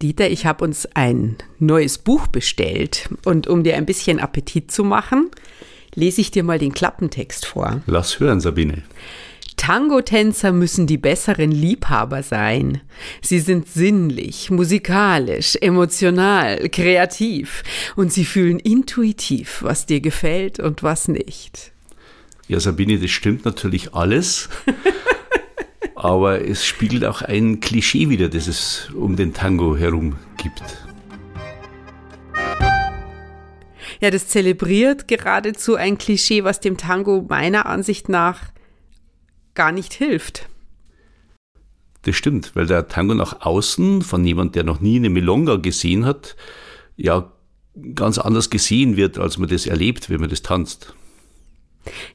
Dieter, ich habe uns ein neues Buch bestellt und um dir ein bisschen Appetit zu machen, lese ich dir mal den Klappentext vor. Lass hören, Sabine. Tango-Tänzer müssen die besseren Liebhaber sein. Sie sind sinnlich, musikalisch, emotional, kreativ und sie fühlen intuitiv, was dir gefällt und was nicht. Ja, Sabine, das stimmt natürlich alles. aber es spiegelt auch ein Klischee wieder, das es um den Tango herum gibt. Ja, das zelebriert geradezu ein Klischee, was dem Tango meiner Ansicht nach gar nicht hilft. Das stimmt, weil der Tango nach außen von jemand, der noch nie eine Milonga gesehen hat, ja ganz anders gesehen wird, als man das erlebt, wenn man das tanzt.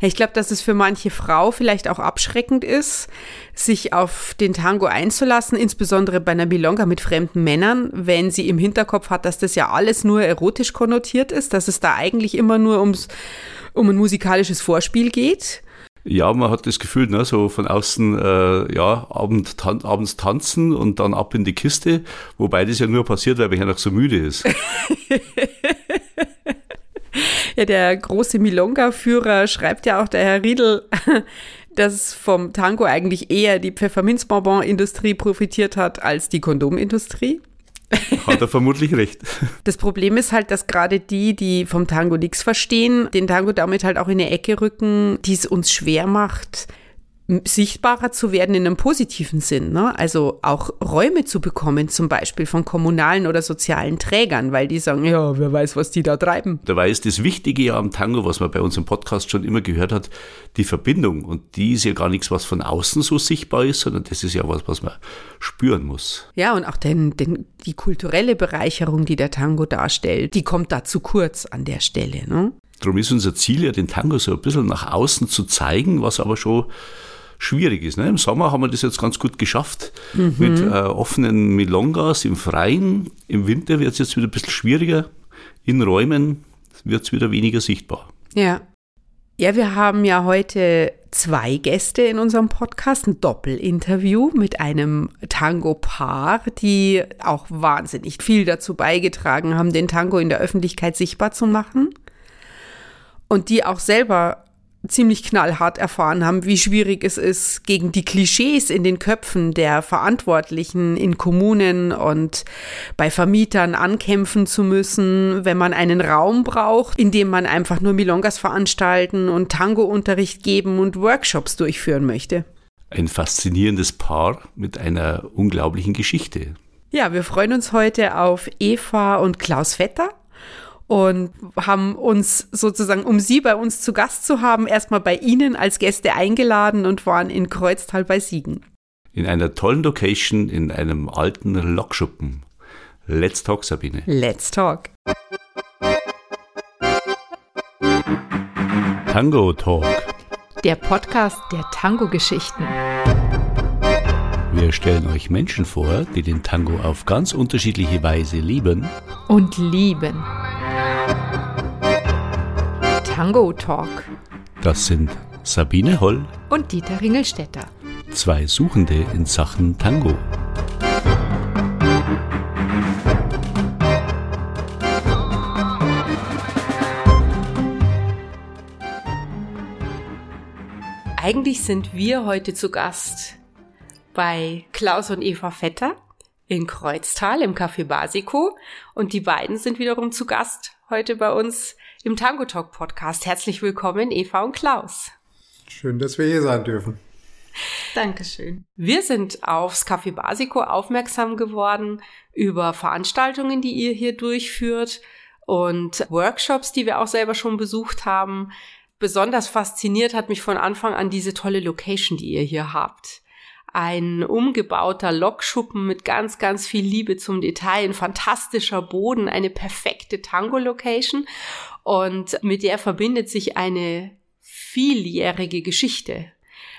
Ja, ich glaube, dass es für manche Frau vielleicht auch abschreckend ist, sich auf den Tango einzulassen, insbesondere bei einer Milonga mit fremden Männern, wenn sie im Hinterkopf hat, dass das ja alles nur erotisch konnotiert ist, dass es da eigentlich immer nur ums, um ein musikalisches Vorspiel geht. Ja, man hat das Gefühl, ne, so von außen, äh, ja, Abend, tan abends tanzen und dann ab in die Kiste, wobei das ja nur passiert, weil man ja noch so müde ist. Ja, der große Milonga-Führer schreibt ja auch, der Herr Riedel, dass vom Tango eigentlich eher die Pfefferminzbonbon-Industrie profitiert hat als die Kondomindustrie. Hat er vermutlich recht. Das Problem ist halt, dass gerade die, die vom Tango nichts verstehen, den Tango damit halt auch in eine Ecke rücken, die es uns schwer macht, sichtbarer zu werden in einem positiven Sinn. Ne? Also auch Räume zu bekommen, zum Beispiel von kommunalen oder sozialen Trägern, weil die sagen, ja, wer weiß, was die da treiben. Dabei ist das Wichtige ja am Tango, was man bei uns im Podcast schon immer gehört hat, die Verbindung. Und die ist ja gar nichts, was von außen so sichtbar ist, sondern das ist ja was, was man spüren muss. Ja, und auch den, den, die kulturelle Bereicherung, die der Tango darstellt, die kommt da zu kurz an der Stelle. Ne? Darum ist unser Ziel ja, den Tango so ein bisschen nach außen zu zeigen, was aber schon schwierig ist. Ne? Im Sommer haben wir das jetzt ganz gut geschafft mhm. mit äh, offenen Milongas im Freien. Im Winter wird es jetzt wieder ein bisschen schwieriger. In Räumen wird es wieder weniger sichtbar. Ja. Ja, wir haben ja heute zwei Gäste in unserem Podcast, ein Doppelinterview mit einem Tango-Paar, die auch wahnsinnig viel dazu beigetragen haben, den Tango in der Öffentlichkeit sichtbar zu machen. Und die auch selber ziemlich knallhart erfahren haben, wie schwierig es ist, gegen die Klischees in den Köpfen der Verantwortlichen in Kommunen und bei Vermietern ankämpfen zu müssen, wenn man einen Raum braucht, in dem man einfach nur Milongas veranstalten und Tango-Unterricht geben und Workshops durchführen möchte. Ein faszinierendes Paar mit einer unglaublichen Geschichte. Ja, wir freuen uns heute auf Eva und Klaus Vetter und haben uns sozusagen, um Sie bei uns zu Gast zu haben, erstmal bei Ihnen als Gäste eingeladen und waren in Kreuztal bei Siegen. In einer tollen Location in einem alten Lokschuppen. Let's talk, Sabine. Let's talk. Tango Talk. Der Podcast der Tango-Geschichten. Wir stellen euch Menschen vor, die den Tango auf ganz unterschiedliche Weise lieben und lieben. Tango Talk. Das sind Sabine Holl und Dieter Ringelstetter. Zwei Suchende in Sachen Tango. Eigentlich sind wir heute zu Gast bei Klaus und Eva Vetter in Kreuztal im Café Basico und die beiden sind wiederum zu Gast heute bei uns im Tango Talk Podcast. Herzlich willkommen, Eva und Klaus. Schön, dass wir hier sein dürfen. Dankeschön. Wir sind aufs Café Basico aufmerksam geworden über Veranstaltungen, die ihr hier durchführt und Workshops, die wir auch selber schon besucht haben. Besonders fasziniert hat mich von Anfang an diese tolle Location, die ihr hier habt ein umgebauter Lokschuppen mit ganz, ganz viel Liebe zum Detail, ein fantastischer Boden, eine perfekte Tango-Location und mit der verbindet sich eine vieljährige Geschichte,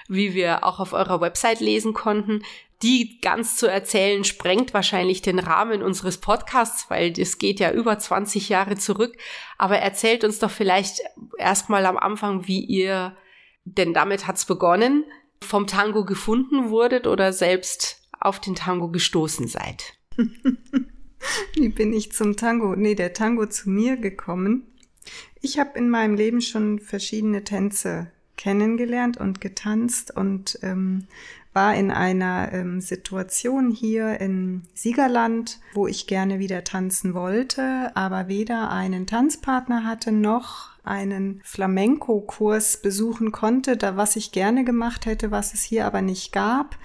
wie wir auch auf eurer Website lesen konnten. Die ganz zu erzählen sprengt wahrscheinlich den Rahmen unseres Podcasts, weil das geht ja über 20 Jahre zurück. Aber erzählt uns doch vielleicht erstmal am Anfang, wie ihr, denn damit hat's begonnen, vom Tango gefunden wurdet oder selbst auf den Tango gestoßen seid? Wie bin ich zum Tango? Nee, der Tango zu mir gekommen. Ich habe in meinem Leben schon verschiedene Tänze kennengelernt und getanzt und ähm, war in einer ähm, Situation hier in Siegerland, wo ich gerne wieder tanzen wollte, aber weder einen Tanzpartner hatte noch einen Flamenco-Kurs besuchen konnte, da was ich gerne gemacht hätte, was es hier aber nicht gab.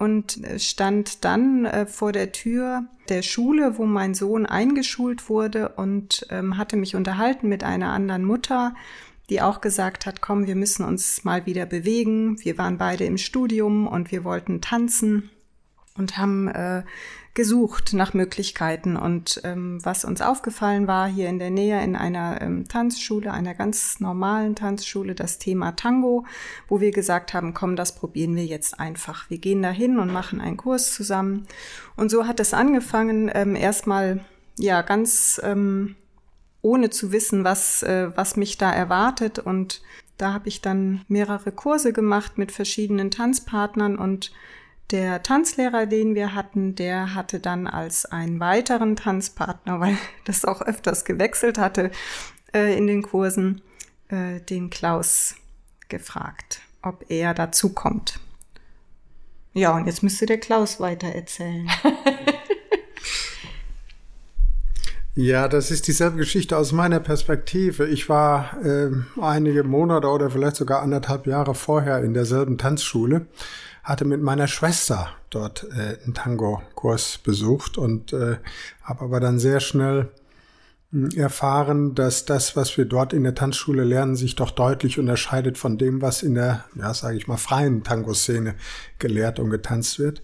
Und stand dann äh, vor der Tür der Schule, wo mein Sohn eingeschult wurde und ähm, hatte mich unterhalten mit einer anderen Mutter, die auch gesagt hat, komm, wir müssen uns mal wieder bewegen. Wir waren beide im Studium und wir wollten tanzen und haben äh, gesucht nach Möglichkeiten. Und ähm, was uns aufgefallen war, hier in der Nähe in einer ähm, Tanzschule, einer ganz normalen Tanzschule, das Thema Tango, wo wir gesagt haben, komm, das probieren wir jetzt einfach. Wir gehen da hin und machen einen Kurs zusammen. Und so hat es angefangen, ähm, erstmal ja ganz ähm, ohne zu wissen, was, äh, was mich da erwartet. Und da habe ich dann mehrere Kurse gemacht mit verschiedenen Tanzpartnern und der Tanzlehrer, den wir hatten, der hatte dann als einen weiteren Tanzpartner, weil das auch öfters gewechselt hatte äh, in den Kursen, äh, den Klaus gefragt, ob er dazu kommt. Ja, und jetzt müsste der Klaus weiter erzählen. Ja, das ist dieselbe Geschichte aus meiner Perspektive. Ich war äh, einige Monate oder vielleicht sogar anderthalb Jahre vorher in derselben Tanzschule, hatte mit meiner Schwester dort äh, einen Tango-Kurs besucht und äh, habe aber dann sehr schnell hm, erfahren, dass das, was wir dort in der Tanzschule lernen, sich doch deutlich unterscheidet von dem, was in der, ja, sage ich mal, freien Tango-Szene gelehrt und getanzt wird.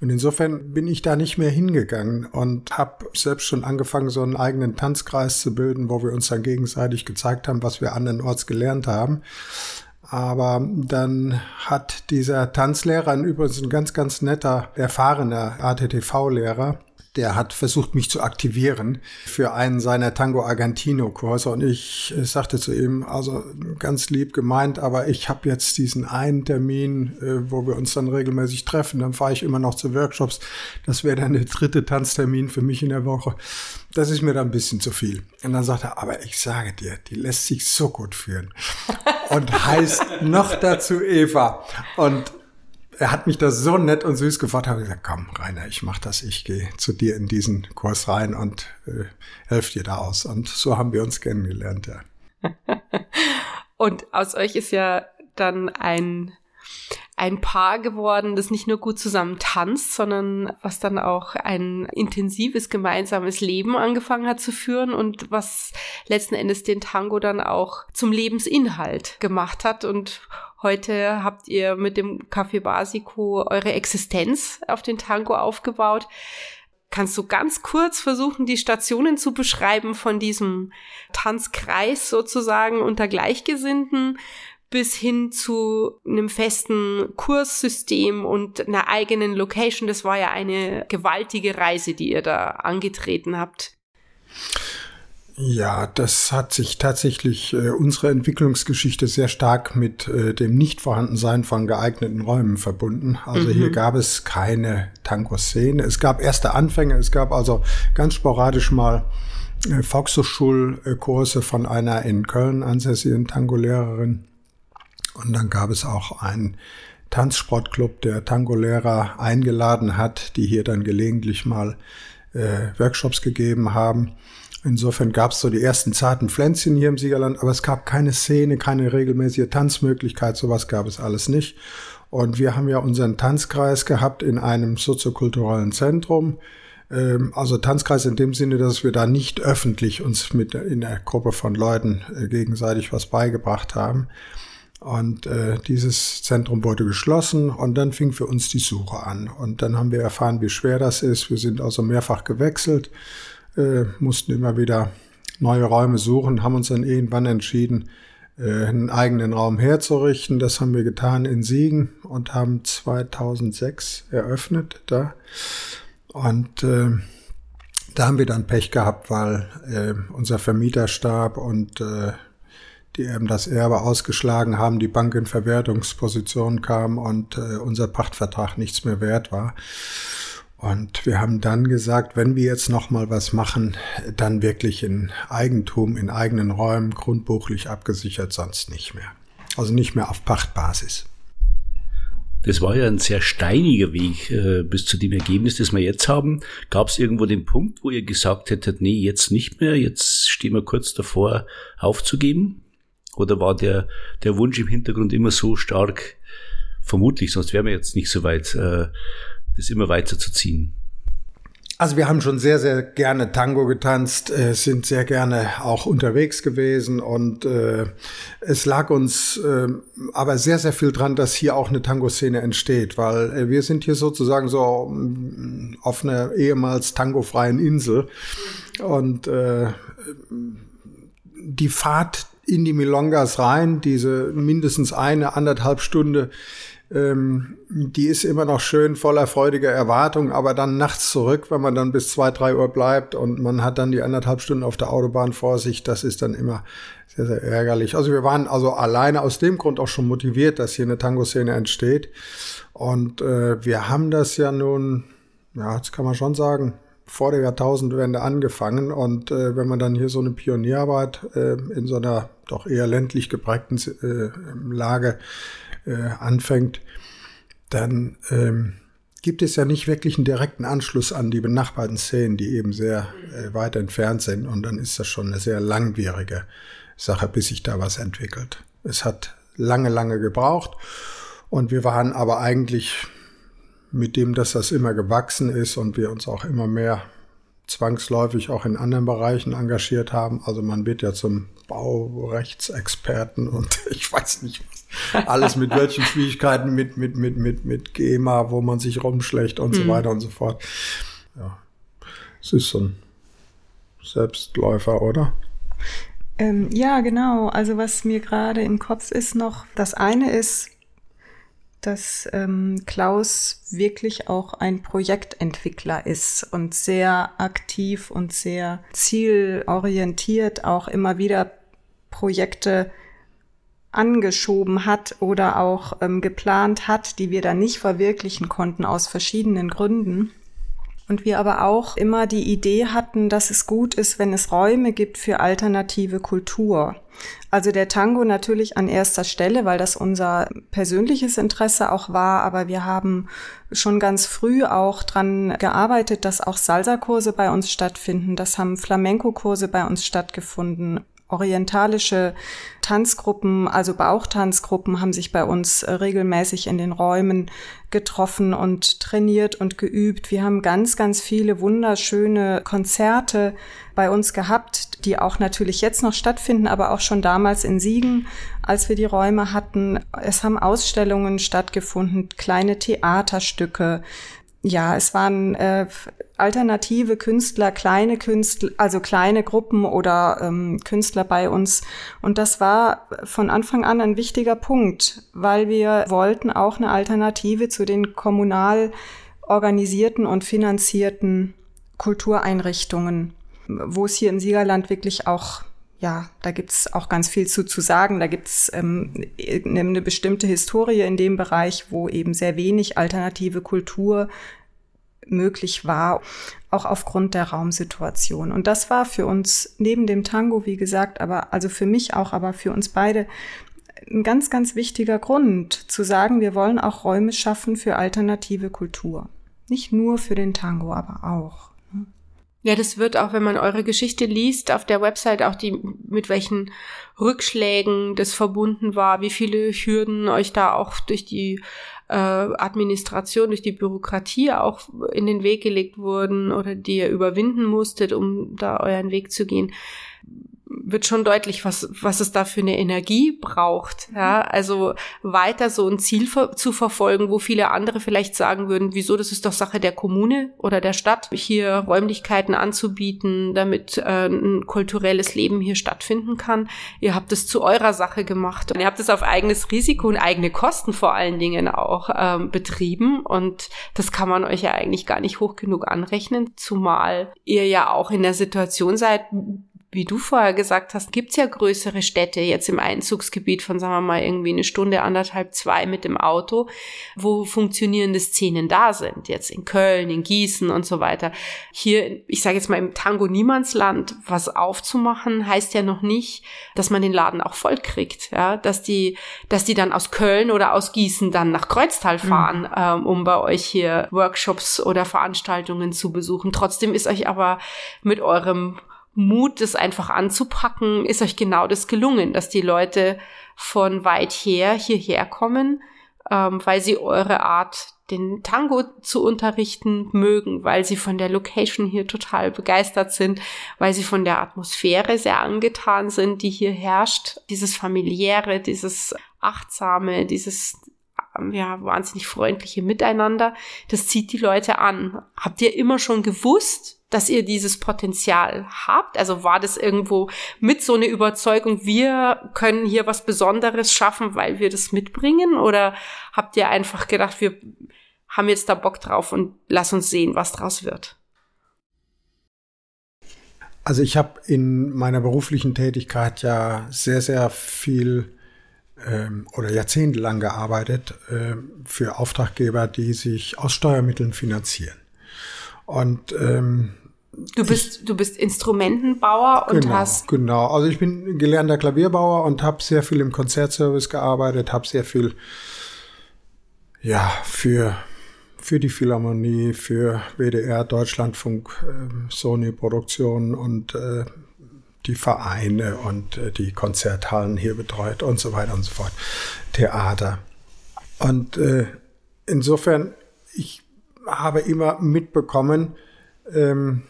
Und insofern bin ich da nicht mehr hingegangen und habe selbst schon angefangen, so einen eigenen Tanzkreis zu bilden, wo wir uns dann gegenseitig gezeigt haben, was wir andernorts gelernt haben. Aber dann hat dieser Tanzlehrer, übrigens ein ganz, ganz netter, erfahrener ATTV-Lehrer, der hat versucht, mich zu aktivieren für einen seiner Tango Argentino Kurse und ich sagte zu ihm, also ganz lieb gemeint, aber ich habe jetzt diesen einen Termin, äh, wo wir uns dann regelmäßig treffen, dann fahre ich immer noch zu Workshops. Das wäre dann der dritte Tanztermin für mich in der Woche. Das ist mir dann ein bisschen zu viel. Und dann sagt er, aber ich sage dir, die lässt sich so gut führen. Und heißt noch dazu Eva. Und er hat mich da so nett und süß gefragt, habe gesagt, komm, Rainer, ich mach das, ich gehe zu dir in diesen Kurs rein und äh, helfe dir da aus. Und so haben wir uns kennengelernt, ja. und aus euch ist ja dann ein ein Paar geworden, das nicht nur gut zusammen tanzt, sondern was dann auch ein intensives gemeinsames Leben angefangen hat zu führen und was letzten Endes den Tango dann auch zum Lebensinhalt gemacht hat und Heute habt ihr mit dem Café Basico eure Existenz auf den Tango aufgebaut. Kannst du ganz kurz versuchen, die Stationen zu beschreiben von diesem Tanzkreis sozusagen unter Gleichgesinnten bis hin zu einem festen Kurssystem und einer eigenen Location? Das war ja eine gewaltige Reise, die ihr da angetreten habt. Ja, das hat sich tatsächlich äh, unsere Entwicklungsgeschichte sehr stark mit äh, dem Nichtvorhandensein von geeigneten Räumen verbunden. Also mhm. hier gab es keine Tango-Szene. Es gab erste Anfänge, es gab also ganz sporadisch mal äh, Volkshochschulkurse von einer in Köln ansässigen Tango-Lehrerin. Und dann gab es auch einen Tanzsportclub, der Tango-Lehrer eingeladen hat, die hier dann gelegentlich mal äh, Workshops gegeben haben. Insofern gab es so die ersten zarten Pflänzchen hier im Siegerland, aber es gab keine Szene, keine regelmäßige Tanzmöglichkeit, sowas gab es alles nicht. Und wir haben ja unseren Tanzkreis gehabt in einem soziokulturellen Zentrum. Ähm, also Tanzkreis in dem Sinne, dass wir da nicht öffentlich uns mit in der Gruppe von Leuten äh, gegenseitig was beigebracht haben. Und äh, dieses Zentrum wurde geschlossen und dann fing für uns die Suche an. Und dann haben wir erfahren, wie schwer das ist. Wir sind also mehrfach gewechselt äh, mussten immer wieder neue Räume suchen, haben uns dann irgendwann entschieden, äh, einen eigenen Raum herzurichten. Das haben wir getan in Siegen und haben 2006 eröffnet da. Und äh, da haben wir dann Pech gehabt, weil äh, unser Vermieter starb und äh, die eben das Erbe ausgeschlagen haben, die Bank in Verwertungsposition kam und äh, unser Pachtvertrag nichts mehr wert war. Und wir haben dann gesagt, wenn wir jetzt noch mal was machen, dann wirklich in Eigentum, in eigenen Räumen, grundbuchlich abgesichert, sonst nicht mehr. Also nicht mehr auf Pachtbasis. Das war ja ein sehr steiniger Weg äh, bis zu dem Ergebnis, das wir jetzt haben. Gab es irgendwo den Punkt, wo ihr gesagt hättet, nee, jetzt nicht mehr, jetzt stehen wir kurz davor aufzugeben? Oder war der, der Wunsch im Hintergrund immer so stark, vermutlich, sonst wären wir jetzt nicht so weit, äh, das immer weiter zu ziehen? Also wir haben schon sehr, sehr gerne Tango getanzt, äh, sind sehr gerne auch unterwegs gewesen und äh, es lag uns äh, aber sehr, sehr viel dran, dass hier auch eine Tango-Szene entsteht, weil äh, wir sind hier sozusagen so mm, auf einer ehemals tangofreien Insel und äh, die Fahrt in die Milongas rein, diese mindestens eine, anderthalb Stunde, ähm, die ist immer noch schön voller freudiger Erwartung, aber dann nachts zurück, wenn man dann bis zwei, drei Uhr bleibt und man hat dann die anderthalb Stunden auf der Autobahn vor sich, das ist dann immer sehr, sehr ärgerlich. Also wir waren also alleine aus dem Grund auch schon motiviert, dass hier eine Tango-Szene entsteht. Und äh, wir haben das ja nun, ja, das kann man schon sagen, vor der Jahrtausendwende angefangen. Und äh, wenn man dann hier so eine Pionierarbeit äh, in so einer doch eher ländlich geprägten äh, Lage äh, anfängt, dann ähm, gibt es ja nicht wirklich einen direkten Anschluss an die benachbarten Szenen, die eben sehr äh, weit entfernt sind. Und dann ist das schon eine sehr langwierige Sache, bis sich da was entwickelt. Es hat lange, lange gebraucht. Und wir waren aber eigentlich mit dem, dass das immer gewachsen ist und wir uns auch immer mehr zwangsläufig auch in anderen Bereichen engagiert haben. Also man wird ja zum Baurechtsexperten und ich weiß nicht was. Alles mit welchen Schwierigkeiten, mit, mit, mit, mit, mit GEMA, wo man sich rumschlägt und mhm. so weiter und so fort. Ja. Es ist so ein Selbstläufer, oder? Ähm, ja, genau. Also was mir gerade im Kopf ist noch, das eine ist, dass ähm, Klaus wirklich auch ein Projektentwickler ist und sehr aktiv und sehr zielorientiert auch immer wieder Projekte angeschoben hat oder auch ähm, geplant hat, die wir dann nicht verwirklichen konnten aus verschiedenen Gründen. Und wir aber auch immer die Idee hatten, dass es gut ist, wenn es Räume gibt für alternative Kultur. Also der Tango natürlich an erster Stelle, weil das unser persönliches Interesse auch war, aber wir haben schon ganz früh auch dran gearbeitet, dass auch Salsa-Kurse bei uns stattfinden, das haben Flamenco-Kurse bei uns stattgefunden orientalische Tanzgruppen, also Bauchtanzgruppen haben sich bei uns äh, regelmäßig in den Räumen getroffen und trainiert und geübt. Wir haben ganz, ganz viele wunderschöne Konzerte bei uns gehabt, die auch natürlich jetzt noch stattfinden, aber auch schon damals in Siegen, als wir die Räume hatten. Es haben Ausstellungen stattgefunden, kleine Theaterstücke, ja, es waren äh, alternative Künstler, kleine Künstler, also kleine Gruppen oder ähm, Künstler bei uns. Und das war von Anfang an ein wichtiger Punkt, weil wir wollten auch eine Alternative zu den kommunal organisierten und finanzierten Kultureinrichtungen, wo es hier im Siegerland wirklich auch ja, da gibt's auch ganz viel zu, zu sagen. Da gibt's ähm, eine bestimmte Historie in dem Bereich, wo eben sehr wenig alternative Kultur möglich war, auch aufgrund der Raumsituation. Und das war für uns neben dem Tango, wie gesagt, aber also für mich auch, aber für uns beide ein ganz, ganz wichtiger Grund zu sagen, wir wollen auch Räume schaffen für alternative Kultur. Nicht nur für den Tango, aber auch. Ja, das wird auch, wenn man eure Geschichte liest, auf der Website auch die, mit welchen Rückschlägen das verbunden war, wie viele Hürden euch da auch durch die äh, Administration, durch die Bürokratie auch in den Weg gelegt wurden oder die ihr überwinden musstet, um da euren Weg zu gehen wird schon deutlich, was, was es da für eine Energie braucht. Ja, also weiter so ein Ziel ver zu verfolgen, wo viele andere vielleicht sagen würden, wieso, das ist doch Sache der Kommune oder der Stadt, hier Räumlichkeiten anzubieten, damit äh, ein kulturelles Leben hier stattfinden kann. Ihr habt es zu eurer Sache gemacht und ihr habt es auf eigenes Risiko und eigene Kosten vor allen Dingen auch ähm, betrieben und das kann man euch ja eigentlich gar nicht hoch genug anrechnen, zumal ihr ja auch in der Situation seid, wie du vorher gesagt hast, gibt's ja größere Städte jetzt im Einzugsgebiet von, sagen wir mal, irgendwie eine Stunde, anderthalb, zwei mit dem Auto, wo funktionierende Szenen da sind. Jetzt in Köln, in Gießen und so weiter. Hier, ich sage jetzt mal im Tango Niemandsland, was aufzumachen, heißt ja noch nicht, dass man den Laden auch voll kriegt. Ja, dass die, dass die dann aus Köln oder aus Gießen dann nach Kreuztal mhm. fahren, mhm. ähm, um bei euch hier Workshops oder Veranstaltungen zu besuchen. Trotzdem ist euch aber mit eurem Mut, das einfach anzupacken, ist euch genau das gelungen, dass die Leute von weit her hierher kommen, ähm, weil sie eure Art, den Tango zu unterrichten mögen, weil sie von der Location hier total begeistert sind, weil sie von der Atmosphäre sehr angetan sind, die hier herrscht. Dieses familiäre, dieses achtsame, dieses ja, wahnsinnig freundliche Miteinander, das zieht die Leute an. Habt ihr immer schon gewusst, dass ihr dieses Potenzial habt? Also war das irgendwo mit so einer Überzeugung, wir können hier was Besonderes schaffen, weil wir das mitbringen? Oder habt ihr einfach gedacht, wir haben jetzt da Bock drauf und lass uns sehen, was draus wird? Also ich habe in meiner beruflichen Tätigkeit ja sehr, sehr viel oder jahrzehntelang gearbeitet äh, für Auftraggeber, die sich aus Steuermitteln finanzieren. Und ähm, Du bist, ich, du bist Instrumentenbauer und genau, hast. Genau, also ich bin gelernter Klavierbauer und habe sehr viel im Konzertservice gearbeitet, habe sehr viel ja für für die Philharmonie, für WDR, Deutschlandfunk, äh, Sony Produktionen und äh, die Vereine und äh, die Konzerthallen hier betreut und so weiter und so fort. Theater. Und äh, insofern, ich habe immer mitbekommen, ähm,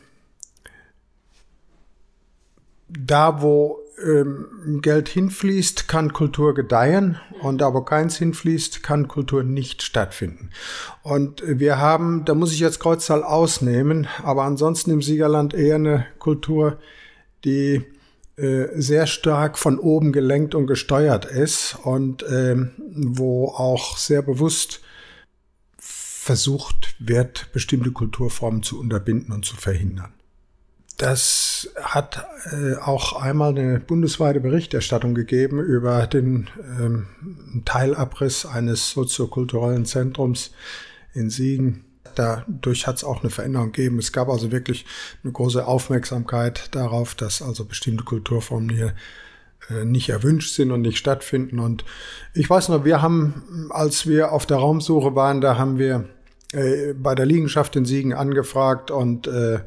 da, wo ähm, Geld hinfließt, kann Kultur gedeihen und da, wo keins hinfließt, kann Kultur nicht stattfinden. Und wir haben, da muss ich jetzt Kreuzzahl ausnehmen, aber ansonsten im Siegerland eher eine Kultur, die äh, sehr stark von oben gelenkt und gesteuert ist und ähm, wo auch sehr bewusst versucht wird, bestimmte Kulturformen zu unterbinden und zu verhindern. Das hat äh, auch einmal eine bundesweite Berichterstattung gegeben über den ähm, Teilabriss eines soziokulturellen Zentrums in Siegen. Dadurch hat es auch eine Veränderung gegeben. Es gab also wirklich eine große Aufmerksamkeit darauf, dass also bestimmte Kulturformen hier äh, nicht erwünscht sind und nicht stattfinden. Und ich weiß noch, wir haben, als wir auf der Raumsuche waren, da haben wir äh, bei der Liegenschaft in Siegen angefragt und äh,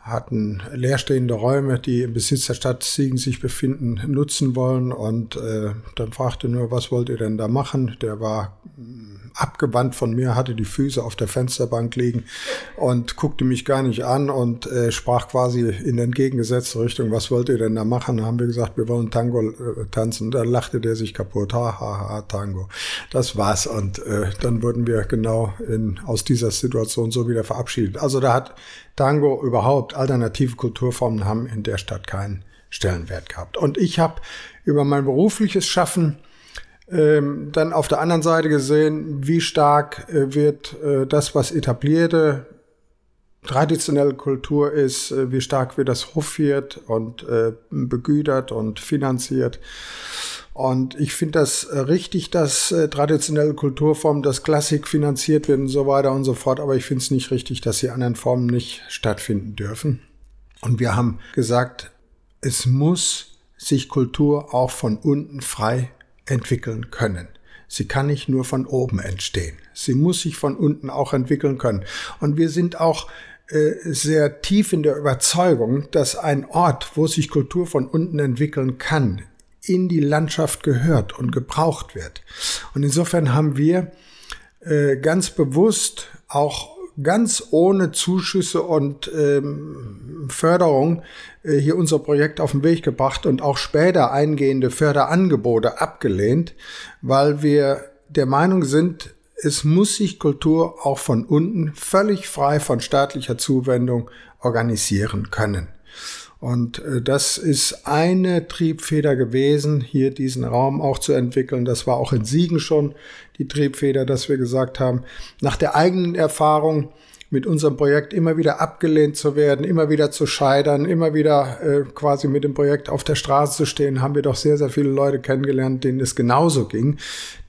hatten leerstehende Räume, die im Besitz der Stadt Siegen sich befinden, nutzen wollen. Und äh, dann fragte nur, was wollt ihr denn da machen? Der war abgewandt von mir, hatte die Füße auf der Fensterbank liegen und guckte mich gar nicht an und äh, sprach quasi in entgegengesetzte Richtung, was wollt ihr denn da machen? Da haben wir gesagt, wir wollen Tango äh, tanzen. Da lachte der sich kaputt, ha, ha, ha, Tango. Das war's. Und äh, dann wurden wir genau in, aus dieser Situation so wieder verabschiedet. Also da hat Tango überhaupt, alternative Kulturformen haben in der Stadt keinen Stellenwert gehabt. Und ich habe über mein berufliches Schaffen ähm, dann auf der anderen Seite gesehen, wie stark äh, wird äh, das, was etablierte traditionelle Kultur ist, äh, wie stark wird das hofiert und äh, begütert und finanziert. Und ich finde das richtig, dass äh, traditionelle Kulturformen, dass Klassik finanziert wird und so weiter und so fort. Aber ich finde es nicht richtig, dass die anderen Formen nicht stattfinden dürfen. Und wir haben gesagt, es muss sich Kultur auch von unten frei entwickeln können. Sie kann nicht nur von oben entstehen. Sie muss sich von unten auch entwickeln können. Und wir sind auch äh, sehr tief in der Überzeugung, dass ein Ort, wo sich Kultur von unten entwickeln kann, in die Landschaft gehört und gebraucht wird. Und insofern haben wir äh, ganz bewusst auch ganz ohne Zuschüsse und ähm, Förderung äh, hier unser Projekt auf den Weg gebracht und auch später eingehende Förderangebote abgelehnt, weil wir der Meinung sind, es muss sich Kultur auch von unten völlig frei von staatlicher Zuwendung organisieren können. Und äh, das ist eine Triebfeder gewesen, hier diesen Raum auch zu entwickeln. Das war auch in Siegen schon die Triebfeder, dass wir gesagt haben, nach der eigenen Erfahrung mit unserem Projekt immer wieder abgelehnt zu werden, immer wieder zu scheitern, immer wieder äh, quasi mit dem Projekt auf der Straße zu stehen, haben wir doch sehr, sehr viele Leute kennengelernt, denen es genauso ging.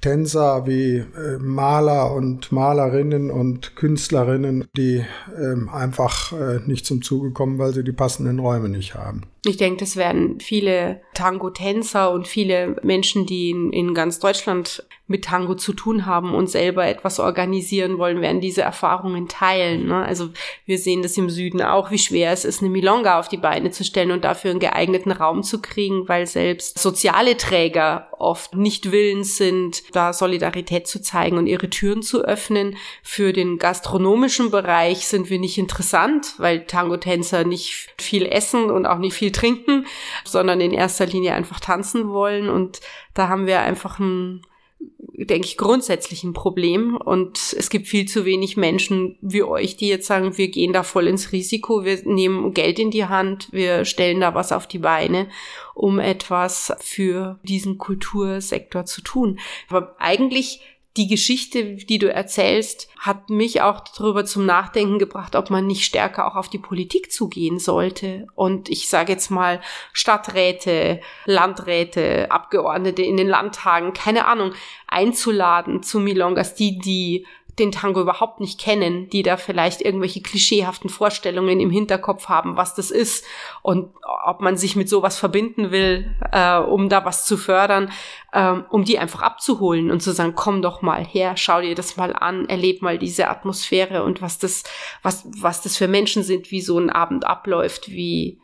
Tänzer wie äh, Maler und Malerinnen und Künstlerinnen, die äh, einfach äh, nicht zum Zuge kommen, weil sie die passenden Räume nicht haben. Ich denke, das werden viele Tango-Tänzer und viele Menschen, die in, in ganz Deutschland mit Tango zu tun haben und selber etwas organisieren wollen, werden diese Erfahrungen teilen. Ne? Also wir sehen das im Süden auch, wie schwer es ist, eine Milonga auf die Beine zu stellen und dafür einen geeigneten Raum zu kriegen, weil selbst soziale Träger oft nicht willens sind, da Solidarität zu zeigen und ihre Türen zu öffnen. Für den gastronomischen Bereich sind wir nicht interessant, weil Tango-Tänzer nicht viel essen und auch nicht viel trinken, sondern in erster Linie einfach tanzen wollen. Und da haben wir einfach ein denke ich, grundsätzlich ein Problem. Und es gibt viel zu wenig Menschen wie euch, die jetzt sagen, wir gehen da voll ins Risiko, wir nehmen Geld in die Hand, wir stellen da was auf die Beine, um etwas für diesen Kultursektor zu tun. Aber eigentlich die Geschichte, die du erzählst, hat mich auch darüber zum Nachdenken gebracht, ob man nicht stärker auch auf die Politik zugehen sollte. Und ich sage jetzt mal Stadträte, Landräte, Abgeordnete in den Landtagen, keine Ahnung, einzuladen zu Milongas, die, die den Tango überhaupt nicht kennen, die da vielleicht irgendwelche klischeehaften Vorstellungen im Hinterkopf haben, was das ist und ob man sich mit sowas verbinden will, äh, um da was zu fördern, ähm, um die einfach abzuholen und zu sagen, komm doch mal her, schau dir das mal an, erleb mal diese Atmosphäre und was das, was, was das für Menschen sind, wie so ein Abend abläuft, wie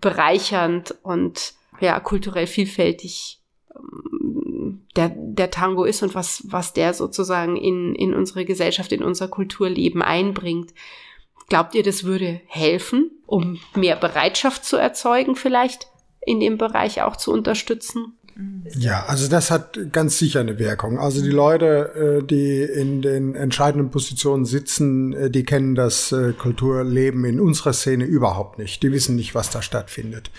bereichernd und ja, kulturell vielfältig der, der Tango ist und was, was der sozusagen in, in unsere Gesellschaft, in unser Kulturleben einbringt. Glaubt ihr, das würde helfen, um mehr Bereitschaft zu erzeugen, vielleicht in dem Bereich auch zu unterstützen? Ja, also das hat ganz sicher eine Wirkung. Also die Leute, äh, die in den entscheidenden Positionen sitzen, äh, die kennen das äh, Kulturleben in unserer Szene überhaupt nicht. Die wissen nicht, was da stattfindet.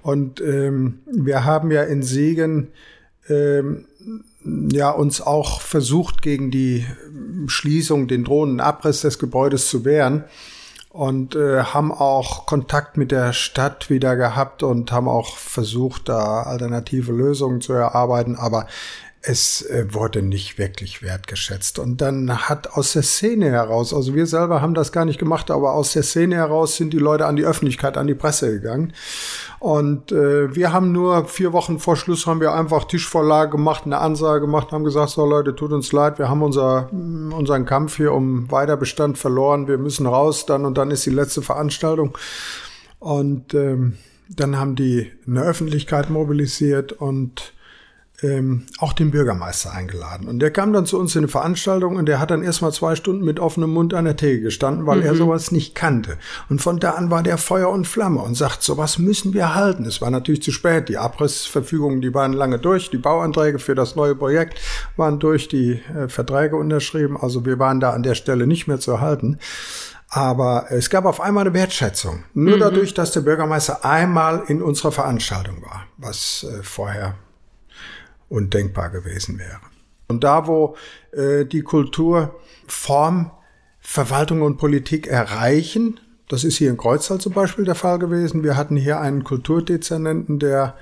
Und ähm, wir haben ja in Siegen ähm, ja uns auch versucht, gegen die Schließung, den drohenden Abriss des Gebäudes zu wehren und äh, haben auch Kontakt mit der Stadt wieder gehabt und haben auch versucht, da alternative Lösungen zu erarbeiten. Aber es äh, wurde nicht wirklich wertgeschätzt. Und dann hat aus der Szene heraus, also wir selber haben das gar nicht gemacht, aber aus der Szene heraus sind die Leute an die Öffentlichkeit, an die Presse gegangen. Und äh, wir haben nur vier Wochen vor Schluss haben wir einfach Tischvorlage gemacht, eine Ansage gemacht, haben gesagt, so Leute, tut uns leid, wir haben unser, unseren Kampf hier um Weiterbestand verloren, wir müssen raus, dann und dann ist die letzte Veranstaltung. Und ähm, dann haben die eine Öffentlichkeit mobilisiert und ähm, auch den Bürgermeister eingeladen. Und der kam dann zu uns in eine Veranstaltung und der hat dann erstmal zwei Stunden mit offenem Mund an der Theke gestanden, weil mhm. er sowas nicht kannte. Und von da an war der Feuer und Flamme und sagt, sowas müssen wir halten. Es war natürlich zu spät. Die Abrissverfügungen, die waren lange durch. Die Bauanträge für das neue Projekt waren durch, die äh, Verträge unterschrieben. Also wir waren da an der Stelle nicht mehr zu halten. Aber es gab auf einmal eine Wertschätzung. Nur mhm. dadurch, dass der Bürgermeister einmal in unserer Veranstaltung war, was äh, vorher undenkbar gewesen wäre. Und da, wo äh, die Kulturform Verwaltung und Politik erreichen, das ist hier in Kreuztal zum Beispiel der Fall gewesen. Wir hatten hier einen Kulturdezernenten, der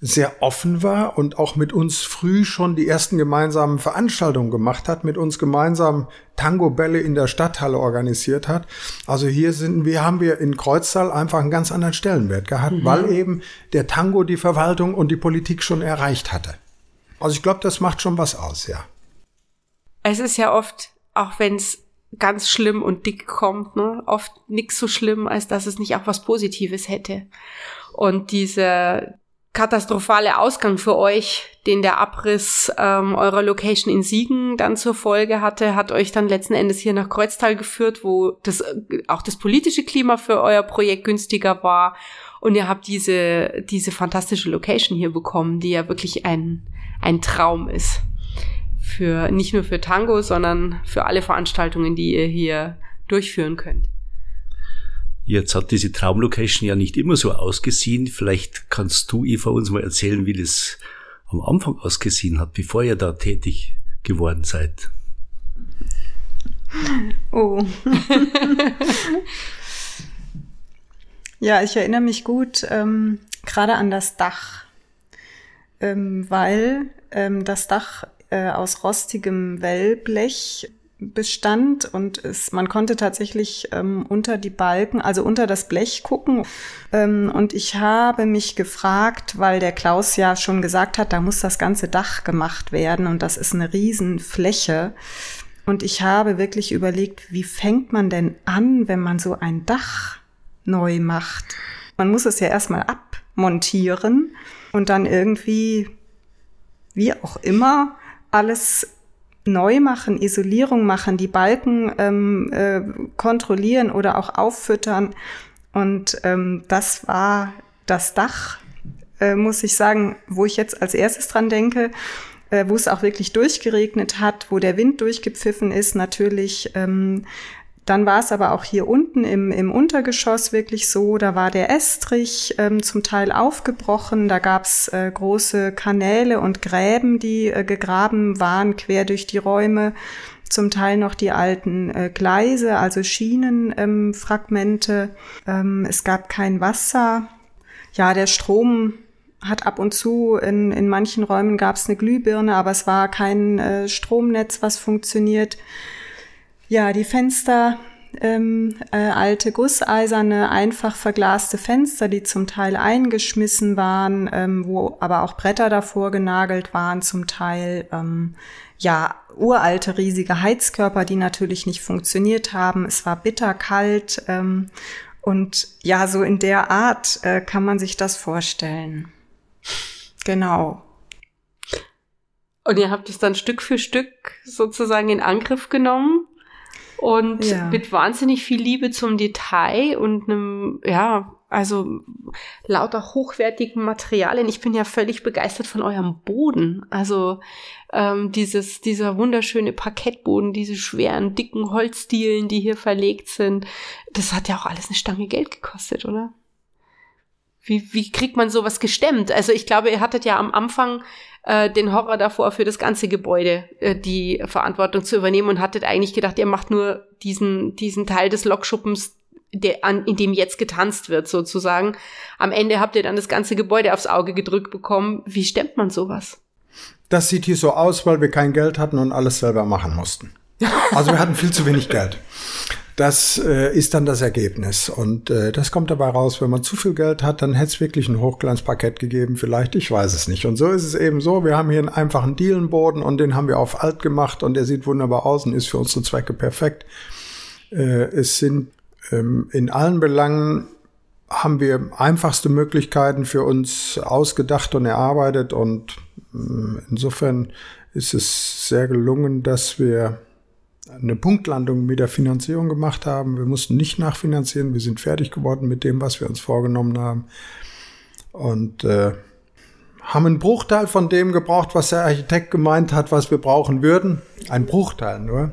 sehr offen war und auch mit uns früh schon die ersten gemeinsamen Veranstaltungen gemacht hat, mit uns gemeinsam Tango-Bälle in der Stadthalle organisiert hat. Also hier sind wir, haben wir in Kreuztal einfach einen ganz anderen Stellenwert gehabt, mhm. weil eben der Tango die Verwaltung und die Politik schon erreicht hatte. Also ich glaube, das macht schon was aus, ja. Es ist ja oft, auch wenn es ganz schlimm und dick kommt, ne, oft nix so schlimm, als dass es nicht auch was Positives hätte. Und dieser katastrophale Ausgang für euch, den der Abriss ähm, eurer Location in Siegen dann zur Folge hatte, hat euch dann letzten Endes hier nach Kreuztal geführt, wo das auch das politische Klima für euer Projekt günstiger war. Und ihr habt diese, diese fantastische Location hier bekommen, die ja wirklich ein, ein Traum ist. Für, nicht nur für Tango, sondern für alle Veranstaltungen, die ihr hier durchführen könnt. Jetzt hat diese Traumlocation ja nicht immer so ausgesehen. Vielleicht kannst du, Eva, uns mal erzählen, wie das am Anfang ausgesehen hat, bevor ihr da tätig geworden seid. Oh. ja, ich erinnere mich gut ähm, gerade an das Dach, ähm, weil ähm, das Dach äh, aus rostigem Wellblech bestand und es, man konnte tatsächlich ähm, unter die Balken, also unter das Blech gucken. Ähm, und ich habe mich gefragt, weil der Klaus ja schon gesagt hat, da muss das ganze Dach gemacht werden und das ist eine Riesenfläche. Und ich habe wirklich überlegt, wie fängt man denn an, wenn man so ein Dach neu macht? Man muss es ja erstmal abmontieren und dann irgendwie, wie auch immer, alles neu machen, Isolierung machen, die Balken ähm, äh, kontrollieren oder auch auffüttern. Und ähm, das war das Dach, äh, muss ich sagen, wo ich jetzt als erstes dran denke, äh, wo es auch wirklich durchgeregnet hat, wo der Wind durchgepfiffen ist, natürlich. Ähm, dann war es aber auch hier unten im, im Untergeschoss wirklich so, da war der Estrich ähm, zum Teil aufgebrochen, da gab's äh, große Kanäle und Gräben, die äh, gegraben waren quer durch die Räume, zum Teil noch die alten äh, Gleise, also Schienenfragmente. Ähm, ähm, es gab kein Wasser. Ja, der Strom hat ab und zu in, in manchen Räumen gab's eine Glühbirne, aber es war kein äh, Stromnetz, was funktioniert. Ja, die Fenster, ähm, äh, alte gusseiserne, einfach verglaste Fenster, die zum Teil eingeschmissen waren, ähm, wo aber auch Bretter davor genagelt waren, zum Teil ähm, ja uralte riesige Heizkörper, die natürlich nicht funktioniert haben. Es war bitterkalt ähm, und ja, so in der Art äh, kann man sich das vorstellen. Genau. Und ihr habt es dann Stück für Stück sozusagen in Angriff genommen und ja. mit wahnsinnig viel Liebe zum Detail und einem, ja, also lauter hochwertigen Materialien. Ich bin ja völlig begeistert von eurem Boden. Also ähm, dieses, dieser wunderschöne Parkettboden, diese schweren, dicken Holzdielen, die hier verlegt sind. Das hat ja auch alles eine Stange Geld gekostet, oder? Wie, wie kriegt man sowas gestemmt? Also ich glaube, ihr hattet ja am Anfang äh, den Horror davor, für das ganze Gebäude äh, die Verantwortung zu übernehmen und hattet eigentlich gedacht, ihr macht nur diesen, diesen Teil des Lokschuppens, der, an, in dem jetzt getanzt wird, sozusagen. Am Ende habt ihr dann das ganze Gebäude aufs Auge gedrückt bekommen. Wie stemmt man sowas? Das sieht hier so aus, weil wir kein Geld hatten und alles selber machen mussten. Also wir hatten viel zu wenig Geld. Das äh, ist dann das Ergebnis. Und äh, das kommt dabei raus, wenn man zu viel Geld hat, dann hätte es wirklich ein Hochglanzpaket gegeben, vielleicht, ich weiß es nicht. Und so ist es eben so, wir haben hier einen einfachen Dielenboden und den haben wir auf alt gemacht und der sieht wunderbar aus und ist für unsere Zwecke perfekt. Äh, es sind ähm, in allen Belangen haben wir einfachste Möglichkeiten für uns ausgedacht und erarbeitet und äh, insofern ist es sehr gelungen, dass wir eine Punktlandung mit der Finanzierung gemacht haben. Wir mussten nicht nachfinanzieren. Wir sind fertig geworden mit dem, was wir uns vorgenommen haben. Und äh, haben einen Bruchteil von dem gebraucht, was der Architekt gemeint hat, was wir brauchen würden. Ein Bruchteil nur.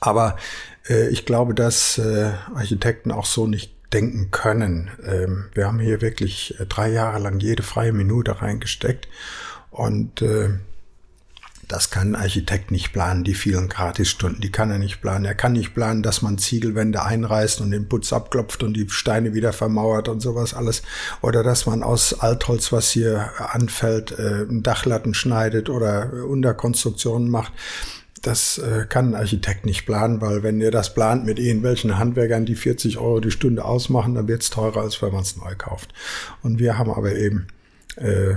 Aber äh, ich glaube, dass äh, Architekten auch so nicht denken können. Ähm, wir haben hier wirklich äh, drei Jahre lang jede freie Minute reingesteckt. Und äh, das kann ein Architekt nicht planen, die vielen Gratisstunden, die kann er nicht planen. Er kann nicht planen, dass man Ziegelwände einreißt und den Putz abklopft und die Steine wieder vermauert und sowas alles. Oder dass man aus Altholz, was hier anfällt, äh, Dachlatten schneidet oder Unterkonstruktionen macht. Das äh, kann ein Architekt nicht planen, weil wenn ihr das plant mit irgendwelchen Handwerkern, die 40 Euro die Stunde ausmachen, dann wird es teurer, als wenn man es neu kauft. Und wir haben aber eben äh,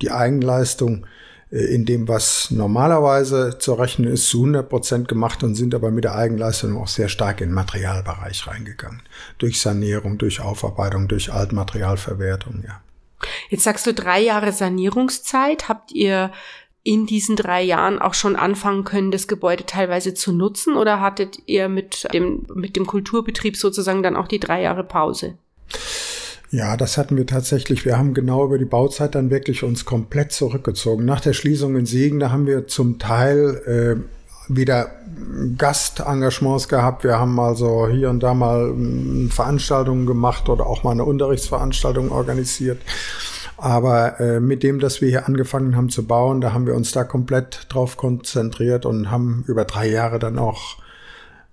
die Eigenleistung, in dem, was normalerweise zu rechnen ist, zu 100 Prozent gemacht und sind aber mit der Eigenleistung auch sehr stark in den Materialbereich reingegangen. Durch Sanierung, durch Aufarbeitung, durch Altmaterialverwertung, ja. Jetzt sagst du drei Jahre Sanierungszeit. Habt ihr in diesen drei Jahren auch schon anfangen können, das Gebäude teilweise zu nutzen oder hattet ihr mit dem, mit dem Kulturbetrieb sozusagen dann auch die drei Jahre Pause? Ja, das hatten wir tatsächlich. Wir haben genau über die Bauzeit dann wirklich uns komplett zurückgezogen. Nach der Schließung in Siegen, da haben wir zum Teil äh, wieder Gastengagements gehabt. Wir haben also hier und da mal äh, Veranstaltungen gemacht oder auch mal eine Unterrichtsveranstaltung organisiert. Aber äh, mit dem, dass wir hier angefangen haben zu bauen, da haben wir uns da komplett drauf konzentriert und haben über drei Jahre dann auch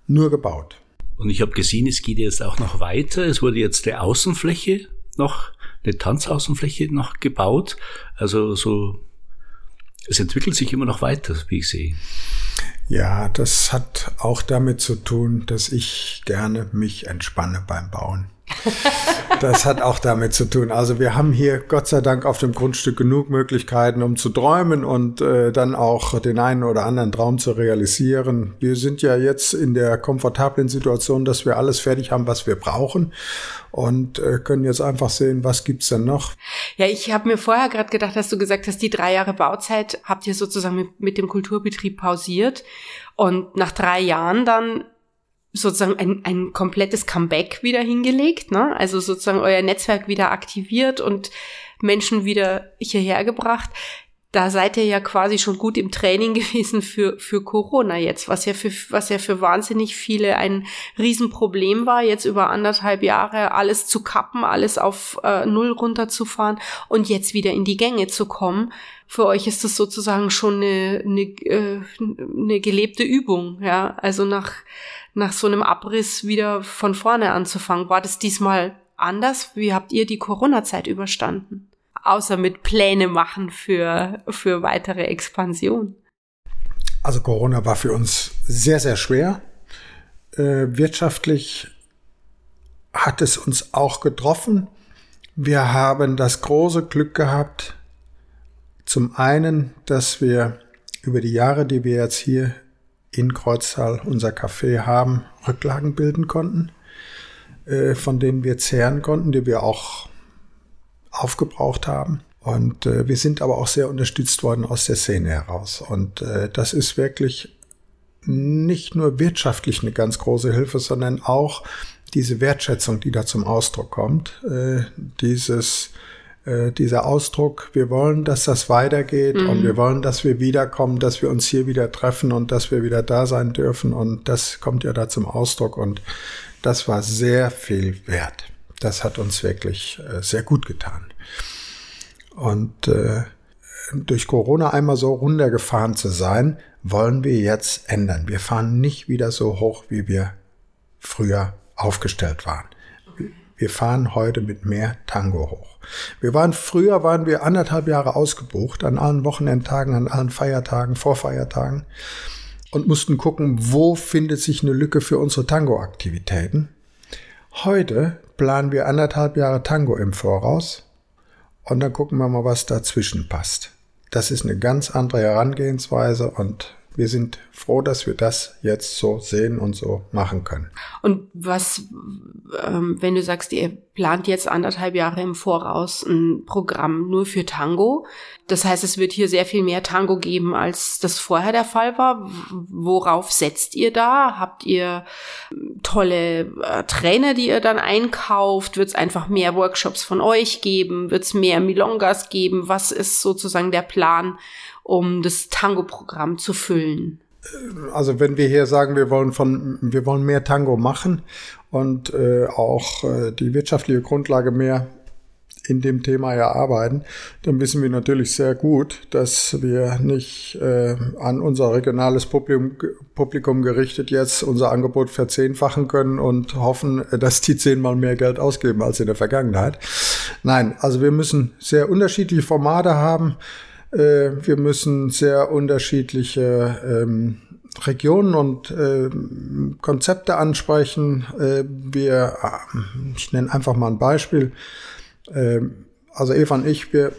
nur gebaut. Und ich habe gesehen, es geht jetzt auch noch weiter. Es wurde jetzt die Außenfläche noch, eine Tanzaußenfläche noch gebaut. Also so, es entwickelt sich immer noch weiter, wie ich sehe. Ja, das hat auch damit zu tun, dass ich gerne mich entspanne beim Bauen. Das hat auch damit zu tun. Also wir haben hier Gott sei Dank auf dem Grundstück genug Möglichkeiten, um zu träumen und äh, dann auch den einen oder anderen Traum zu realisieren. Wir sind ja jetzt in der komfortablen Situation, dass wir alles fertig haben, was wir brauchen und äh, können jetzt einfach sehen, was gibt's denn noch. Ja, ich habe mir vorher gerade gedacht, dass du gesagt hast, die drei Jahre Bauzeit habt ihr sozusagen mit, mit dem Kulturbetrieb pausiert und nach drei Jahren dann sozusagen ein, ein komplettes Comeback wieder hingelegt, ne? Also sozusagen euer Netzwerk wieder aktiviert und Menschen wieder hierher gebracht. Da seid ihr ja quasi schon gut im Training gewesen für, für Corona jetzt, was ja für, was ja für wahnsinnig viele ein Riesenproblem war, jetzt über anderthalb Jahre alles zu kappen, alles auf äh, Null runterzufahren und jetzt wieder in die Gänge zu kommen. Für euch ist das sozusagen schon eine, eine, äh, eine gelebte Übung, ja. Also nach, nach so einem Abriss wieder von vorne anzufangen. War das diesmal anders? Wie habt ihr die Corona-Zeit überstanden? Außer mit Pläne machen für, für weitere Expansion. Also Corona war für uns sehr, sehr schwer. Äh, wirtschaftlich hat es uns auch getroffen. Wir haben das große Glück gehabt, zum einen, dass wir über die Jahre, die wir jetzt hier in Kreuztal unser Café haben, Rücklagen bilden konnten, äh, von denen wir zehren konnten, die wir auch aufgebraucht haben. Und äh, wir sind aber auch sehr unterstützt worden aus der Szene heraus. Und äh, das ist wirklich nicht nur wirtschaftlich eine ganz große Hilfe, sondern auch diese Wertschätzung, die da zum Ausdruck kommt, äh, dieses äh, dieser Ausdruck, wir wollen, dass das weitergeht mhm. und wir wollen, dass wir wiederkommen, dass wir uns hier wieder treffen und dass wir wieder da sein dürfen und das kommt ja da zum Ausdruck und das war sehr viel wert. Das hat uns wirklich äh, sehr gut getan. Und äh, durch Corona einmal so runtergefahren zu sein, wollen wir jetzt ändern. Wir fahren nicht wieder so hoch, wie wir früher aufgestellt waren. Wir fahren heute mit mehr Tango hoch. Wir waren früher waren wir anderthalb Jahre ausgebucht an allen Wochenendtagen, an allen Feiertagen, Vorfeiertagen und mussten gucken, wo findet sich eine Lücke für unsere Tango-Aktivitäten. Heute planen wir anderthalb Jahre Tango im Voraus und dann gucken wir mal, was dazwischen passt. Das ist eine ganz andere Herangehensweise und wir sind froh, dass wir das jetzt so sehen und so machen können. Und was, ähm, wenn du sagst, ihr plant jetzt anderthalb Jahre im Voraus ein Programm nur für Tango, das heißt, es wird hier sehr viel mehr Tango geben, als das vorher der Fall war. Worauf setzt ihr da? Habt ihr tolle äh, Trainer, die ihr dann einkauft? Wird es einfach mehr Workshops von euch geben? Wird es mehr Milongas geben? Was ist sozusagen der Plan? Um das Tango-Programm zu füllen? Also wenn wir hier sagen, wir wollen von, wir wollen mehr Tango machen und äh, auch äh, die wirtschaftliche Grundlage mehr in dem Thema erarbeiten, dann wissen wir natürlich sehr gut, dass wir nicht äh, an unser regionales Publikum, Publikum gerichtet jetzt unser Angebot verzehnfachen können und hoffen, dass die zehnmal mehr Geld ausgeben als in der Vergangenheit. Nein, also wir müssen sehr unterschiedliche Formate haben. Äh, wir müssen sehr unterschiedliche ähm, Regionen und äh, Konzepte ansprechen. Äh, wir, äh, ich nenne einfach mal ein Beispiel. Äh, also Eva und ich, wir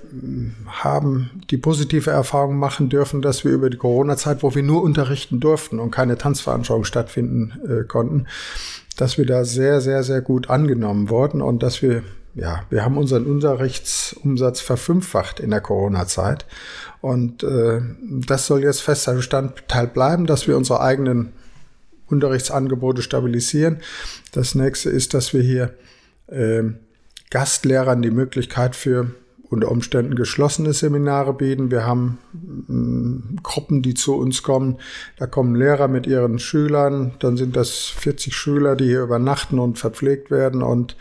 haben die positive Erfahrung machen dürfen, dass wir über die Corona-Zeit, wo wir nur unterrichten durften und keine Tanzveranstaltungen stattfinden äh, konnten, dass wir da sehr, sehr, sehr gut angenommen wurden und dass wir ja, wir haben unseren Unterrichtsumsatz verfünffacht in der Corona-Zeit. Und äh, das soll jetzt fester Bestandteil bleiben, dass wir unsere eigenen Unterrichtsangebote stabilisieren. Das nächste ist, dass wir hier äh, Gastlehrern die Möglichkeit für unter Umständen geschlossene Seminare bieten. Wir haben äh, Gruppen, die zu uns kommen. Da kommen Lehrer mit ihren Schülern. Dann sind das 40 Schüler, die hier übernachten und verpflegt werden und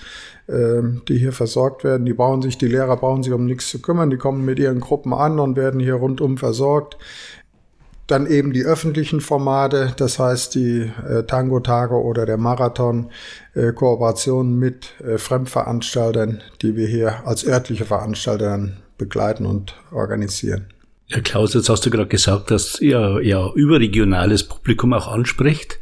äh, die hier versorgt werden. Die brauchen sich, die Lehrer brauchen sich um nichts zu kümmern. Die kommen mit ihren Gruppen an und werden hier rundum versorgt. Dann eben die öffentlichen Formate, das heißt die äh, Tango-Tage oder der Marathon, äh, Kooperationen mit äh, Fremdveranstaltern, die wir hier als örtliche Veranstalter begleiten und organisieren. Ja, Klaus, jetzt hast du gerade gesagt, dass ihr ja überregionales Publikum auch anspricht.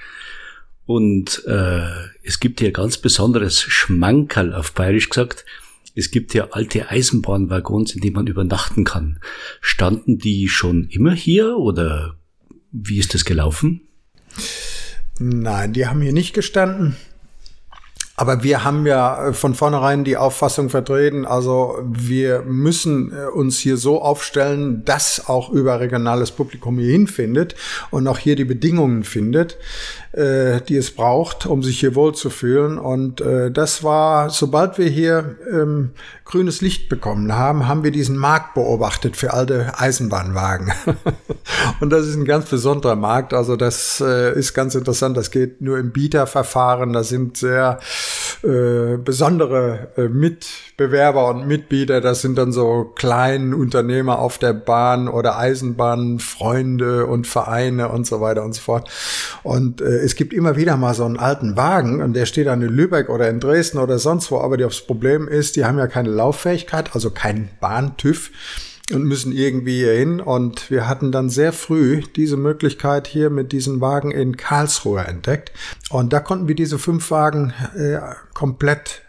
Und äh, es gibt hier ganz besonderes Schmankerl auf Bayerisch gesagt. Es gibt ja alte Eisenbahnwaggons, in denen man übernachten kann. Standen die schon immer hier oder wie ist das gelaufen? Nein, die haben hier nicht gestanden. Aber wir haben ja äh, von vornherein die Auffassung vertreten, also wir müssen äh, uns hier so aufstellen, dass auch überregionales Publikum hier hinfindet und auch hier die Bedingungen findet, äh, die es braucht, um sich hier wohlzufühlen. Und das war, sobald wir hier ähm, grünes Licht bekommen haben, haben wir diesen Markt beobachtet für alte Eisenbahnwagen. und das ist ein ganz besonderer Markt. Also das ist ganz interessant. Das geht nur im Bieterverfahren. Da sind sehr äh, besondere äh, Mitbewerber und Mitbieter. Das sind dann so kleine Unternehmer auf der Bahn oder Eisenbahn, Freunde und Vereine und so weiter und so fort. Und äh, es gibt immer wieder mal so einen alten Wagen und der steht dann in Lübeck oder in Dresden oder sonst wo. Aber das Problem ist, die haben ja keine Lauffähigkeit, also kein Bahntüv und müssen irgendwie hier hin. Und wir hatten dann sehr früh diese Möglichkeit hier mit diesen Wagen in Karlsruhe entdeckt. Und da konnten wir diese fünf Wagen äh, komplett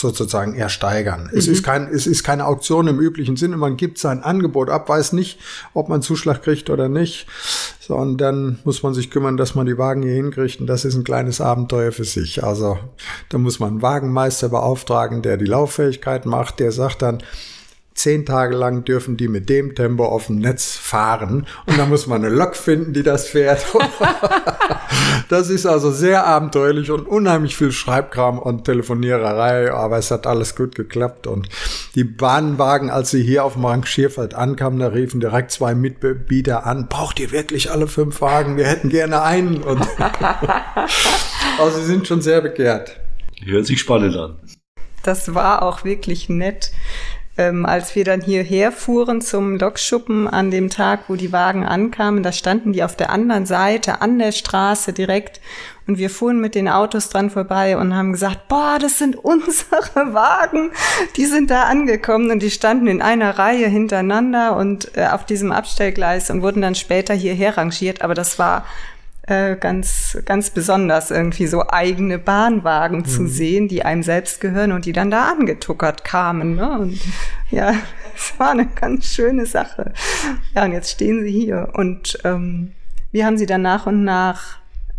sozusagen ersteigern. Mhm. Es ist kein, es ist keine Auktion im üblichen Sinne. Man gibt sein Angebot ab, weiß nicht, ob man Zuschlag kriegt oder nicht. So, und dann muss man sich kümmern, dass man die Wagen hier hinkriegt. Und das ist ein kleines Abenteuer für sich. Also, da muss man einen Wagenmeister beauftragen, der die Lauffähigkeit macht. Der sagt dann, zehn Tage lang dürfen die mit dem Tempo auf dem Netz fahren und da muss man eine Lok finden, die das fährt. das ist also sehr abenteuerlich und unheimlich viel Schreibkram und Telefoniererei, aber es hat alles gut geklappt und die Bahnwagen, als sie hier auf dem Rangierfeld ankamen, da riefen direkt zwei Mitbieter an, braucht ihr wirklich alle fünf Wagen? Wir hätten gerne einen und also sie sind schon sehr begehrt. Hört sich spannend an. Das war auch wirklich nett ähm, als wir dann hierher fuhren zum Lokschuppen an dem Tag, wo die Wagen ankamen, da standen die auf der anderen Seite an der Straße direkt. Und wir fuhren mit den Autos dran vorbei und haben gesagt, boah, das sind unsere Wagen, die sind da angekommen und die standen in einer Reihe hintereinander und äh, auf diesem Abstellgleis und wurden dann später hierher rangiert, aber das war äh, ganz, ganz besonders, irgendwie so eigene Bahnwagen mhm. zu sehen, die einem selbst gehören und die dann da angetuckert kamen. Ne? Und ja, es war eine ganz schöne Sache. Ja, und jetzt stehen sie hier. Und ähm, wir haben sie dann nach und nach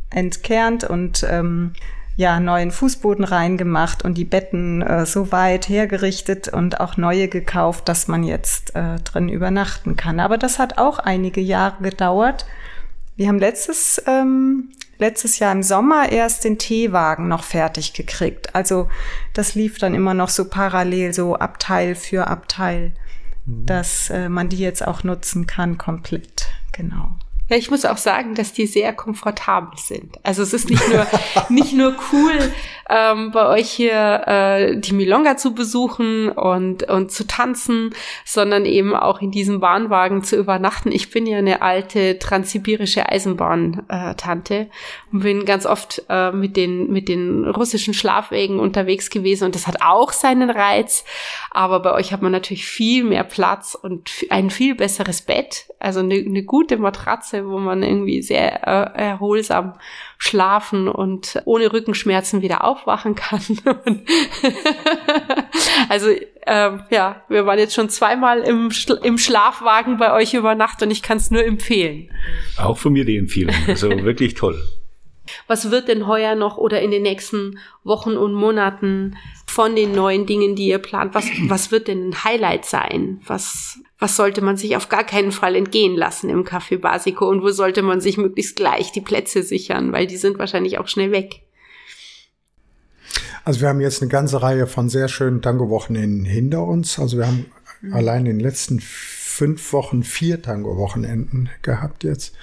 entkernt und ähm, ja, neuen Fußboden reingemacht und die Betten äh, so weit hergerichtet und auch neue gekauft, dass man jetzt äh, drin übernachten kann. Aber das hat auch einige Jahre gedauert. Wir haben letztes, ähm, letztes Jahr im Sommer erst den Teewagen noch fertig gekriegt. Also das lief dann immer noch so parallel, so Abteil für Abteil, mhm. dass äh, man die jetzt auch nutzen kann komplett. Genau. Ja, ich muss auch sagen, dass die sehr komfortabel sind. Also es ist nicht nur nicht nur cool, ähm, bei euch hier äh, die Milonga zu besuchen und und zu tanzen, sondern eben auch in diesem Bahnwagen zu übernachten. Ich bin ja eine alte transsibirische Eisenbahn-Tante und bin ganz oft äh, mit den mit den russischen Schlafwegen unterwegs gewesen und das hat auch seinen Reiz. Aber bei euch hat man natürlich viel mehr Platz und ein viel besseres Bett, also eine, eine gute Matratze wo man irgendwie sehr äh, erholsam schlafen und ohne Rückenschmerzen wieder aufwachen kann. also äh, ja, wir waren jetzt schon zweimal im, Schla im Schlafwagen bei euch über Nacht und ich kann es nur empfehlen. Auch von mir die Empfehlung. Also wirklich toll. Was wird denn heuer noch oder in den nächsten Wochen und Monaten von den neuen Dingen, die ihr plant, was, was wird denn ein Highlight sein? Was, was sollte man sich auf gar keinen Fall entgehen lassen im Café Basico und wo sollte man sich möglichst gleich die Plätze sichern, weil die sind wahrscheinlich auch schnell weg? Also wir haben jetzt eine ganze Reihe von sehr schönen Tango-Wochenenden hinter uns. Also wir haben mhm. allein in den letzten fünf Wochen vier Tango-Wochenenden gehabt jetzt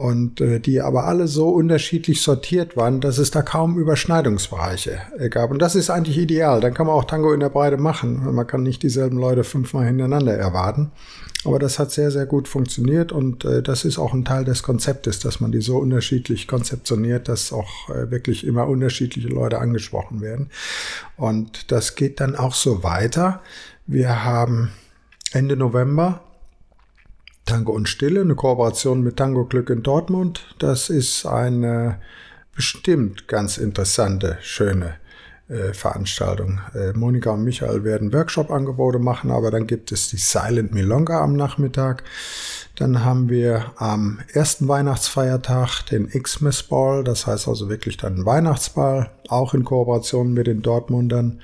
und äh, die aber alle so unterschiedlich sortiert waren, dass es da kaum Überschneidungsbereiche äh, gab. Und das ist eigentlich ideal. Dann kann man auch Tango in der Breite machen. Man kann nicht dieselben Leute fünfmal hintereinander erwarten. Aber das hat sehr, sehr gut funktioniert und äh, das ist auch ein Teil des Konzeptes, dass man die so unterschiedlich konzeptioniert, dass auch äh, wirklich immer unterschiedliche Leute angesprochen werden. Und das geht dann auch so weiter. Wir haben Ende November Tango und Stille, eine Kooperation mit Tango Glück in Dortmund. Das ist eine bestimmt ganz interessante, schöne äh, Veranstaltung. Äh, Monika und Michael werden Workshop-Angebote machen, aber dann gibt es die Silent Milonga am Nachmittag. Dann haben wir am ersten Weihnachtsfeiertag den Xmas Ball, das heißt also wirklich dann ein Weihnachtsball, auch in Kooperation mit den Dortmundern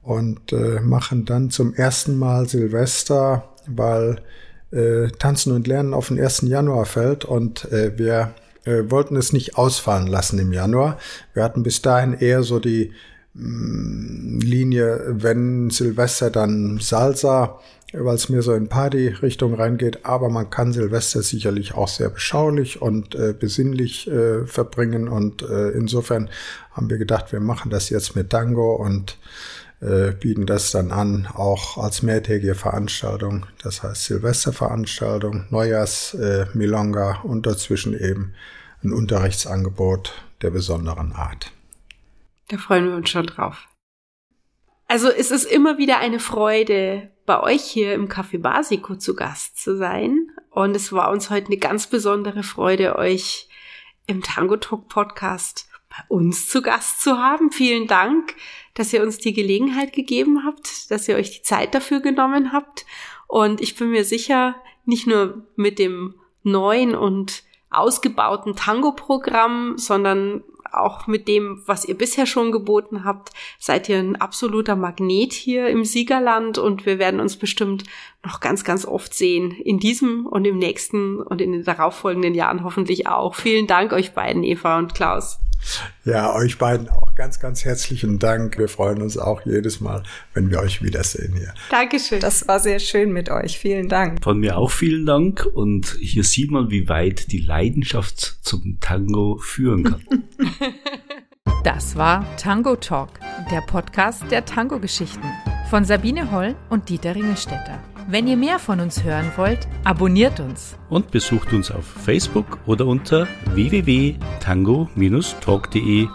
und äh, machen dann zum ersten Mal Silvester, weil äh, Tanzen und Lernen auf den 1. Januar fällt und äh, wir äh, wollten es nicht ausfallen lassen im Januar. Wir hatten bis dahin eher so die mh, mm, Linie, wenn Silvester dann Salsa, weil es mir so in Party-Richtung reingeht, aber man kann Silvester sicherlich auch sehr beschaulich und äh, besinnlich äh, verbringen und äh, insofern haben wir gedacht, wir machen das jetzt mit Tango und äh, bieten das dann an, auch als mehrtägige Veranstaltung. Das heißt Silvesterveranstaltung, Neujahrs äh, Milonga und dazwischen eben ein Unterrichtsangebot der besonderen Art. Da freuen wir uns schon drauf. Also es ist immer wieder eine Freude, bei euch hier im Café Basico zu Gast zu sein. Und es war uns heute eine ganz besondere Freude, euch im Tango Talk Podcast bei uns zu Gast zu haben. Vielen Dank, dass ihr uns die Gelegenheit gegeben habt, dass ihr euch die Zeit dafür genommen habt. Und ich bin mir sicher, nicht nur mit dem neuen und ausgebauten Tango-Programm, sondern auch mit dem, was ihr bisher schon geboten habt, seid ihr ein absoluter Magnet hier im Siegerland und wir werden uns bestimmt noch ganz, ganz oft sehen. In diesem und im nächsten und in den darauffolgenden Jahren hoffentlich auch. Vielen Dank euch beiden, Eva und Klaus. Ja, euch beiden auch ganz, ganz herzlichen Dank. Wir freuen uns auch jedes Mal, wenn wir euch wiedersehen hier. Dankeschön. Das war sehr schön mit euch. Vielen Dank. Von mir auch vielen Dank. Und hier sieht man, wie weit die Leidenschaft zum Tango führen kann. Das war Tango Talk, der Podcast der Tango-Geschichten von Sabine Holl und Dieter Ringelstetter. Wenn ihr mehr von uns hören wollt, abonniert uns. Und besucht uns auf Facebook oder unter www.tango-talk.de